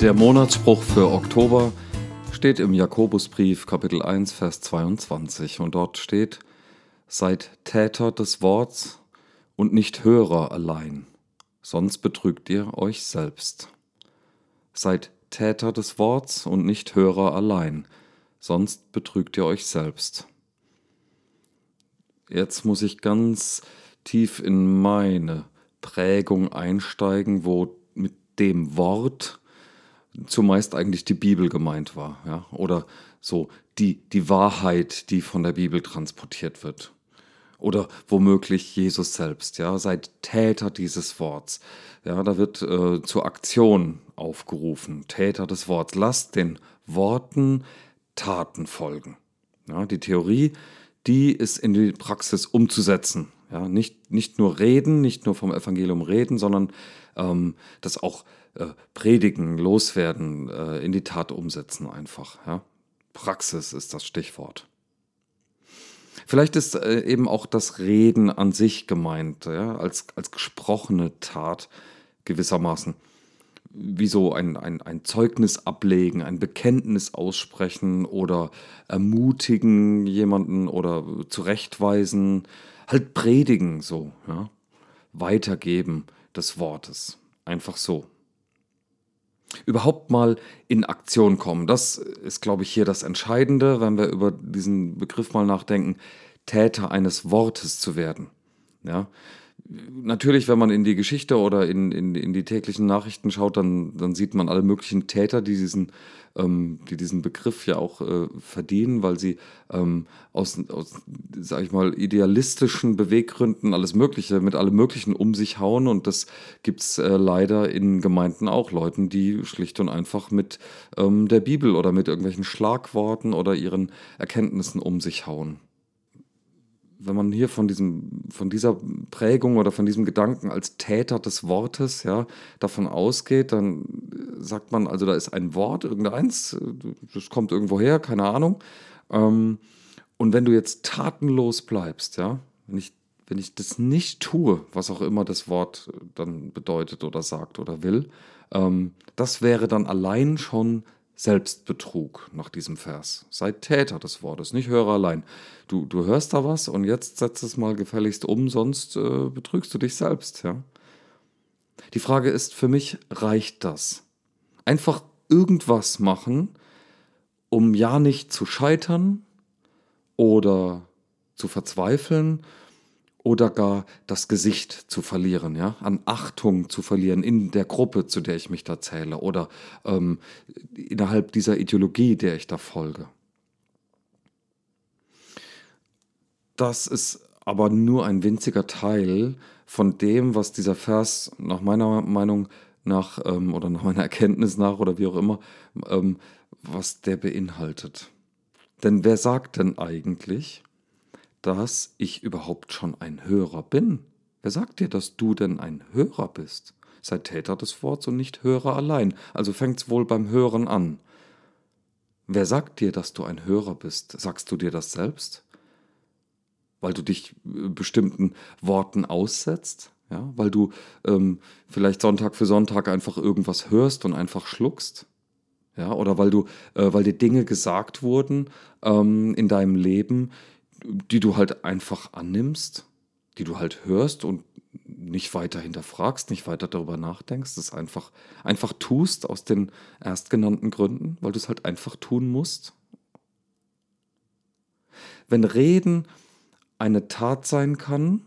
Der Monatsspruch für Oktober steht im Jakobusbrief Kapitel 1 Vers 22 und dort steht Seid Täter des Worts und nicht Hörer allein, sonst betrügt ihr euch selbst. Seid Täter des Worts und nicht Hörer allein, sonst betrügt ihr euch selbst. Jetzt muss ich ganz tief in meine Prägung einsteigen, wo mit dem Wort zumeist eigentlich die Bibel gemeint war, ja, oder so die, die Wahrheit, die von der Bibel transportiert wird. Oder womöglich Jesus selbst, ja, seid Täter dieses Worts. Ja, da wird äh, zur Aktion aufgerufen, Täter des Worts. Lasst den Worten Taten folgen. Ja, die Theorie, die ist in die Praxis umzusetzen. Ja, nicht, nicht nur reden, nicht nur vom Evangelium reden, sondern ähm, das auch äh, predigen, loswerden, äh, in die Tat umsetzen einfach. Ja? Praxis ist das Stichwort. Vielleicht ist äh, eben auch das Reden an sich gemeint, ja? als, als gesprochene Tat gewissermaßen. Wie so ein, ein, ein Zeugnis ablegen, ein Bekenntnis aussprechen oder ermutigen jemanden oder zurechtweisen, halt predigen so, ja? weitergeben des Wortes. Einfach so überhaupt mal in Aktion kommen. Das ist, glaube ich, hier das Entscheidende, wenn wir über diesen Begriff mal nachdenken, Täter eines Wortes zu werden. Ja, natürlich, wenn man in die Geschichte oder in, in, in die täglichen Nachrichten schaut, dann, dann sieht man alle möglichen Täter, die diesen, ähm, die diesen Begriff ja auch äh, verdienen, weil sie ähm, aus, aus sag ich mal, idealistischen Beweggründen alles Mögliche, mit allem Möglichen um sich hauen. Und das gibt es äh, leider in Gemeinden auch Leuten, die schlicht und einfach mit ähm, der Bibel oder mit irgendwelchen Schlagworten oder ihren Erkenntnissen um sich hauen wenn man hier von diesem, von dieser Prägung oder von diesem Gedanken als Täter des Wortes, ja, davon ausgeht, dann sagt man, also da ist ein Wort, irgendeins, das kommt irgendwo her, keine Ahnung. Ähm, und wenn du jetzt tatenlos bleibst, ja, wenn ich, wenn ich das nicht tue, was auch immer das Wort dann bedeutet oder sagt oder will, ähm, das wäre dann allein schon Selbstbetrug nach diesem Vers. Sei Täter des Wortes, nicht Hörer allein. Du, du hörst da was und jetzt setz es mal gefälligst um, sonst äh, betrügst du dich selbst. Ja? Die Frage ist für mich, reicht das? Einfach irgendwas machen, um ja nicht zu scheitern oder zu verzweifeln oder gar das Gesicht zu verlieren, ja, an Achtung zu verlieren in der Gruppe, zu der ich mich da zähle oder ähm, innerhalb dieser Ideologie, der ich da folge. Das ist aber nur ein winziger Teil von dem, was dieser Vers nach meiner Meinung nach ähm, oder nach meiner Erkenntnis nach oder wie auch immer, ähm, was der beinhaltet. Denn wer sagt denn eigentlich, dass ich überhaupt schon ein Hörer bin? Wer sagt dir, dass du denn ein Hörer bist? Sei Täter des Wortes und nicht Hörer allein. Also fängt's wohl beim Hören an. Wer sagt dir, dass du ein Hörer bist? Sagst du dir das selbst? Weil du dich äh, bestimmten Worten aussetzt? Ja, weil du ähm, vielleicht Sonntag für Sonntag einfach irgendwas hörst und einfach schluckst? Ja, oder weil du, äh, weil dir Dinge gesagt wurden ähm, in deinem Leben, die du halt einfach annimmst, die du halt hörst und nicht weiter hinterfragst, nicht weiter darüber nachdenkst, das einfach, einfach tust aus den erstgenannten Gründen, weil du es halt einfach tun musst. Wenn Reden eine Tat sein kann,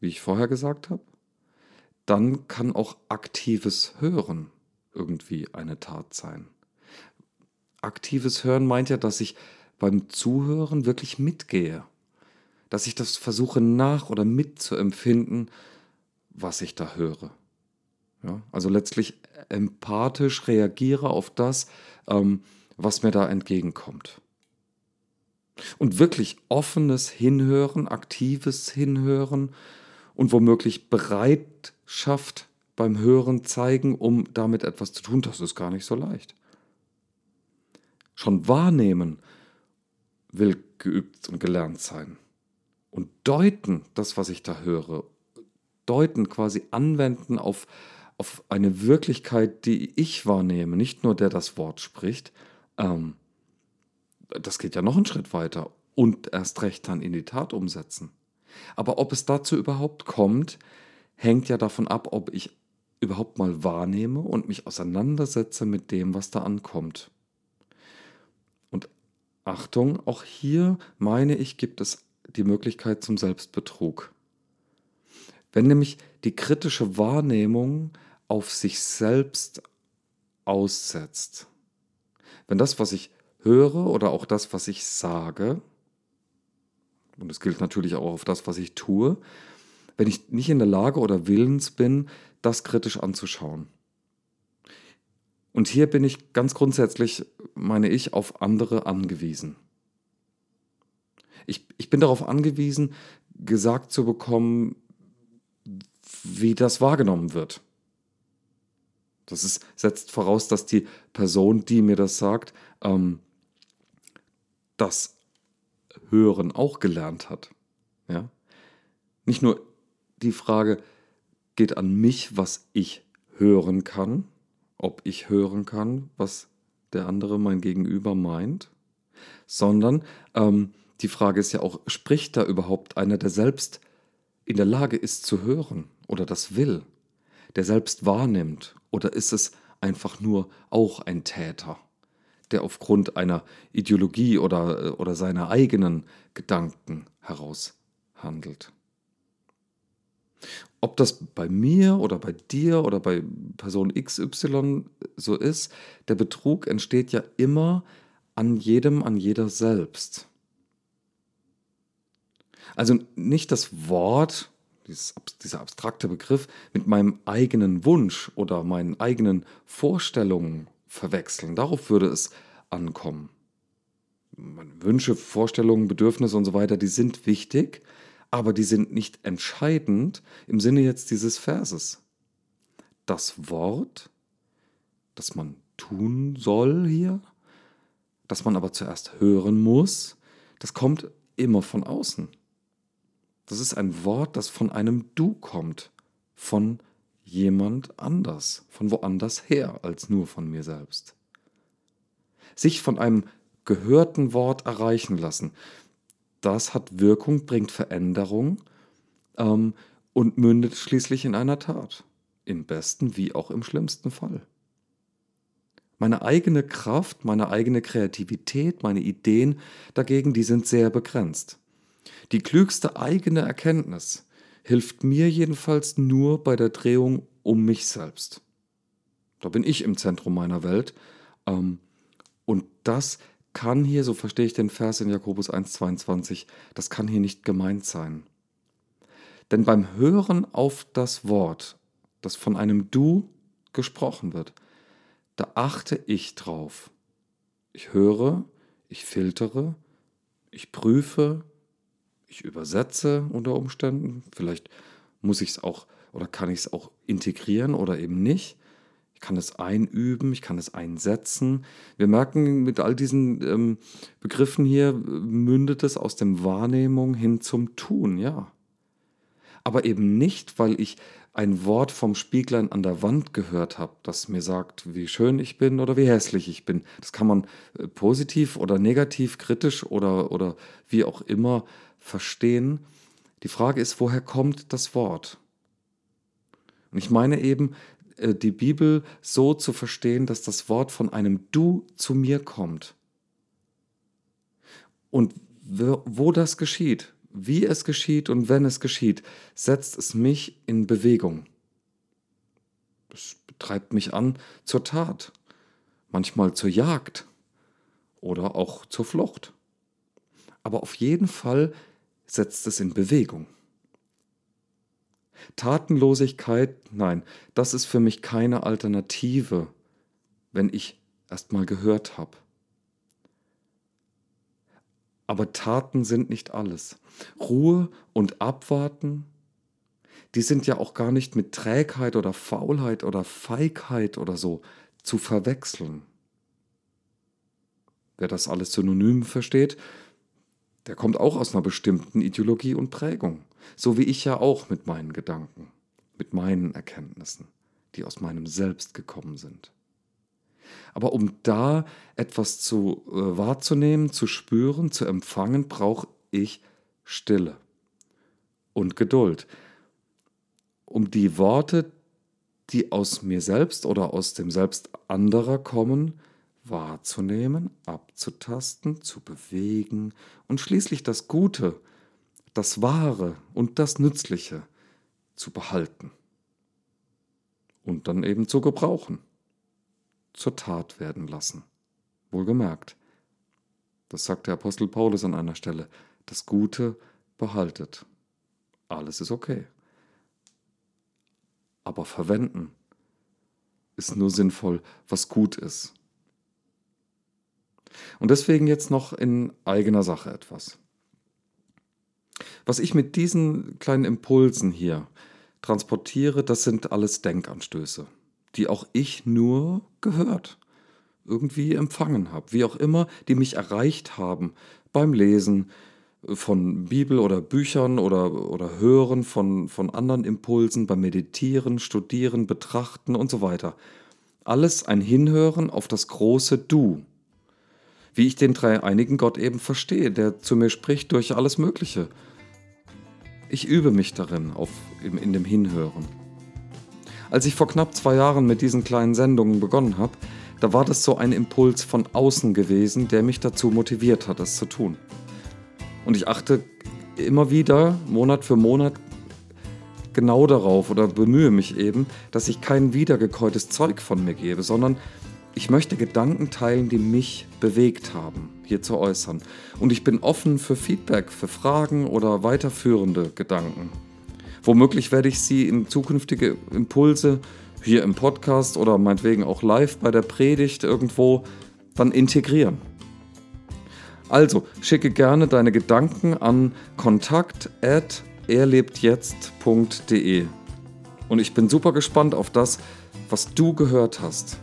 wie ich vorher gesagt habe, dann kann auch aktives Hören irgendwie eine Tat sein. Aktives Hören meint ja, dass ich beim Zuhören wirklich mitgehe. Dass ich das versuche nach oder mitzuempfinden, was ich da höre. Ja, also letztlich empathisch reagiere auf das, ähm, was mir da entgegenkommt. Und wirklich offenes Hinhören, aktives Hinhören und womöglich Bereitschaft beim Hören zeigen, um damit etwas zu tun, das ist gar nicht so leicht. Schon wahrnehmen, will geübt und gelernt sein. Und deuten, das, was ich da höre, deuten, quasi anwenden auf, auf eine Wirklichkeit, die ich wahrnehme, nicht nur der das Wort spricht, ähm, das geht ja noch einen Schritt weiter und erst recht dann in die Tat umsetzen. Aber ob es dazu überhaupt kommt, hängt ja davon ab, ob ich überhaupt mal wahrnehme und mich auseinandersetze mit dem, was da ankommt. Achtung, auch hier meine ich, gibt es die Möglichkeit zum Selbstbetrug. Wenn nämlich die kritische Wahrnehmung auf sich selbst aussetzt, wenn das, was ich höre oder auch das, was ich sage, und es gilt natürlich auch auf das, was ich tue, wenn ich nicht in der Lage oder willens bin, das kritisch anzuschauen. Und hier bin ich ganz grundsätzlich, meine ich, auf andere angewiesen. Ich, ich bin darauf angewiesen, gesagt zu bekommen, wie das wahrgenommen wird. Das ist, setzt voraus, dass die Person, die mir das sagt, ähm, das Hören auch gelernt hat. Ja? Nicht nur die Frage geht an mich, was ich hören kann, ob ich hören kann, was der andere, mein Gegenüber meint, sondern ähm, die Frage ist ja auch, spricht da überhaupt einer, der selbst in der Lage ist zu hören oder das will, der selbst wahrnimmt, oder ist es einfach nur auch ein Täter? der aufgrund einer Ideologie oder, oder seiner eigenen Gedanken heraus handelt. Ob das bei mir oder bei dir oder bei Person XY so ist, der Betrug entsteht ja immer an jedem, an jeder selbst. Also nicht das Wort, dieser abstrakte Begriff, mit meinem eigenen Wunsch oder meinen eigenen Vorstellungen verwechseln. Darauf würde es ankommen. Wünsche, Vorstellungen, Bedürfnisse und so weiter, die sind wichtig, aber die sind nicht entscheidend im Sinne jetzt dieses Verses. Das Wort, das man tun soll hier, das man aber zuerst hören muss, das kommt immer von außen. Das ist ein Wort, das von einem Du kommt, von jemand anders, von woanders her als nur von mir selbst. Sich von einem gehörten Wort erreichen lassen, das hat Wirkung, bringt Veränderung ähm, und mündet schließlich in einer Tat, im besten wie auch im schlimmsten Fall. Meine eigene Kraft, meine eigene Kreativität, meine Ideen dagegen, die sind sehr begrenzt. Die klügste eigene Erkenntnis hilft mir jedenfalls nur bei der Drehung um mich selbst. Da bin ich im Zentrum meiner Welt. Ähm, und das kann hier, so verstehe ich den Vers in Jakobus 1,22, das kann hier nicht gemeint sein. Denn beim Hören auf das Wort, das von einem Du gesprochen wird, da achte ich drauf. Ich höre, ich filtere, ich prüfe, ich übersetze unter Umständen. Vielleicht muss ich es auch oder kann ich es auch integrieren oder eben nicht. Ich kann es einüben, ich kann es einsetzen. Wir merken, mit all diesen ähm, Begriffen hier mündet es aus dem Wahrnehmung hin zum Tun, ja. Aber eben nicht, weil ich ein Wort vom Spieglein an der Wand gehört habe, das mir sagt, wie schön ich bin oder wie hässlich ich bin. Das kann man äh, positiv oder negativ, kritisch oder, oder wie auch immer verstehen. Die Frage ist, woher kommt das Wort? Und ich meine eben, äh, die Bibel so zu verstehen, dass das Wort von einem Du zu mir kommt. Und wo das geschieht, wie es geschieht und wenn es geschieht, setzt es mich in Bewegung. Es treibt mich an zur Tat, manchmal zur Jagd oder auch zur Flucht. Aber auf jeden Fall setzt es in Bewegung. Tatenlosigkeit, nein, das ist für mich keine Alternative, wenn ich erst mal gehört habe. Aber Taten sind nicht alles. Ruhe und Abwarten, die sind ja auch gar nicht mit Trägheit oder Faulheit oder Feigheit oder so zu verwechseln. Wer das alles synonym versteht, der kommt auch aus einer bestimmten Ideologie und Prägung. So wie ich ja auch mit meinen Gedanken, mit meinen Erkenntnissen, die aus meinem Selbst gekommen sind. Aber um da etwas zu äh, wahrzunehmen, zu spüren, zu empfangen, brauche ich Stille und Geduld. Um die Worte, die aus mir selbst oder aus dem Selbst anderer kommen, wahrzunehmen, abzutasten, zu bewegen und schließlich das Gute, das Wahre und das Nützliche zu behalten und dann eben zu gebrauchen, zur Tat werden lassen. Wohlgemerkt, das sagt der Apostel Paulus an einer Stelle, das Gute behaltet. Alles ist okay. Aber verwenden ist nur sinnvoll, was gut ist. Und deswegen jetzt noch in eigener Sache etwas. Was ich mit diesen kleinen Impulsen hier transportiere, das sind alles Denkanstöße, die auch ich nur gehört, irgendwie empfangen habe, wie auch immer, die mich erreicht haben beim Lesen von Bibel oder Büchern oder, oder Hören von, von anderen Impulsen, beim Meditieren, Studieren, Betrachten und so weiter. Alles ein Hinhören auf das große Du, wie ich den dreieinigen Gott eben verstehe, der zu mir spricht durch alles Mögliche. Ich übe mich darin, auf, in, dem Hinhören. Als ich vor knapp zwei Jahren mit diesen kleinen Sendungen begonnen habe, da war das so ein Impuls von außen gewesen, der mich dazu motiviert hat, das zu tun. Und ich achte immer wieder, Monat für Monat, genau darauf oder bemühe mich eben, dass ich kein wiedergekäutes Zeug von mir gebe, sondern ich möchte Gedanken teilen, die mich bewegt haben, hier zu äußern. Und ich bin offen für Feedback, für Fragen oder weiterführende Gedanken. Womöglich werde ich sie in zukünftige Impulse hier im Podcast oder meinetwegen auch live bei der Predigt irgendwo dann integrieren. Also schicke gerne deine Gedanken an kontakt@erlebtjetzt.de. Und ich bin super gespannt auf das, was du gehört hast.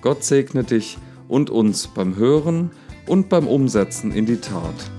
Gott segne dich und uns beim Hören und beim Umsetzen in die Tat.